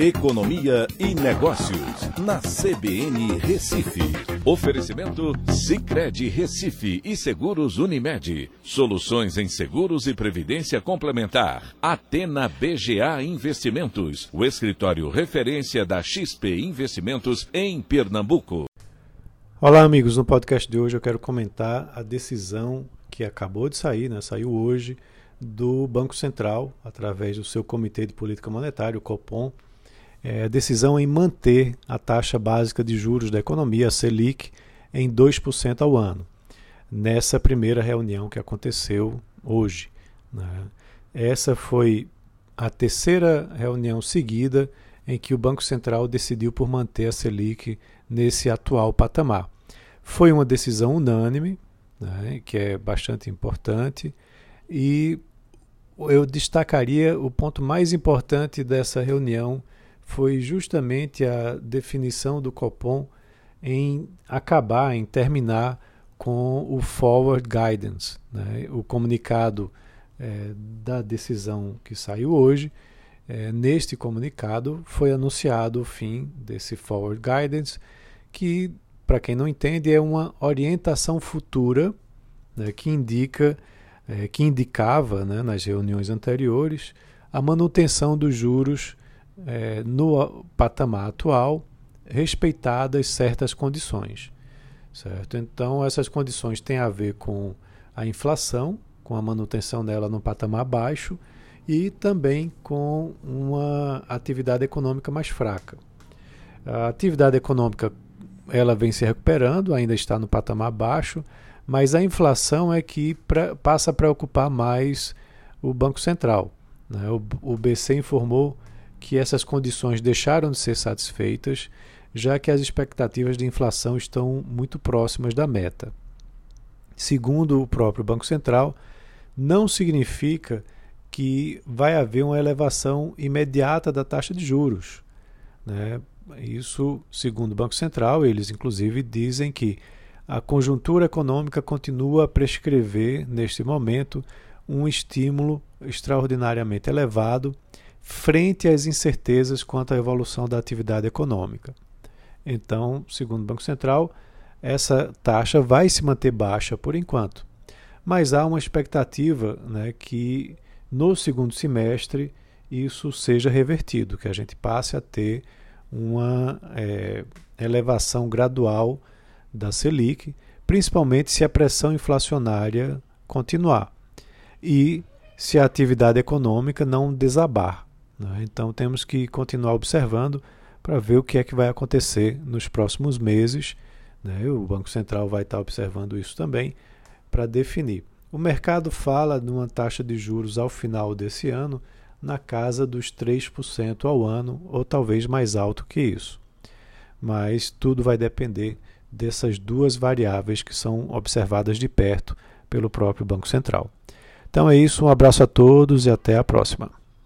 Economia e Negócios, na CBN Recife. Oferecimento Cicred Recife e Seguros Unimed. Soluções em seguros e previdência complementar. Atena BGA Investimentos, o escritório referência da XP Investimentos em Pernambuco. Olá, amigos. No podcast de hoje eu quero comentar a decisão que acabou de sair, né? saiu hoje, do Banco Central, através do seu Comitê de Política Monetária, o COPOM, é, a decisão em manter a taxa básica de juros da economia, a Selic, em 2% ao ano, nessa primeira reunião que aconteceu hoje. Né? Essa foi a terceira reunião seguida em que o Banco Central decidiu por manter a Selic nesse atual patamar. Foi uma decisão unânime, né, que é bastante importante, e eu destacaria o ponto mais importante dessa reunião foi justamente a definição do Copom em acabar, em terminar com o Forward Guidance, né? o comunicado é, da decisão que saiu hoje. É, neste comunicado foi anunciado o fim desse Forward Guidance, que, para quem não entende, é uma orientação futura né, que indica, é, que indicava né, nas reuniões anteriores a manutenção dos juros é, no patamar atual, respeitadas certas condições. Certo? Então, essas condições têm a ver com a inflação, com a manutenção dela no patamar baixo e também com uma atividade econômica mais fraca. A atividade econômica ela vem se recuperando, ainda está no patamar baixo, mas a inflação é que pra, passa a preocupar mais o Banco Central. Né? O, o BC informou que essas condições deixaram de ser satisfeitas, já que as expectativas de inflação estão muito próximas da meta. Segundo o próprio Banco Central, não significa que vai haver uma elevação imediata da taxa de juros. Né? Isso, segundo o Banco Central, eles inclusive dizem que a conjuntura econômica continua a prescrever, neste momento, um estímulo extraordinariamente elevado frente às incertezas quanto à evolução da atividade econômica. Então, segundo o Banco Central, essa taxa vai se manter baixa por enquanto, mas há uma expectativa né, que no segundo semestre isso seja revertido, que a gente passe a ter uma é, elevação gradual da Selic, principalmente se a pressão inflacionária continuar e se a atividade econômica não desabar. Né? Então temos que continuar observando para ver o que é que vai acontecer nos próximos meses. Né? O Banco Central vai estar observando isso também para definir. O mercado fala de uma taxa de juros ao final desse ano na casa dos 3% ao ano, ou talvez mais alto que isso. Mas tudo vai depender dessas duas variáveis que são observadas de perto pelo próprio Banco Central. Então é isso, um abraço a todos e até a próxima.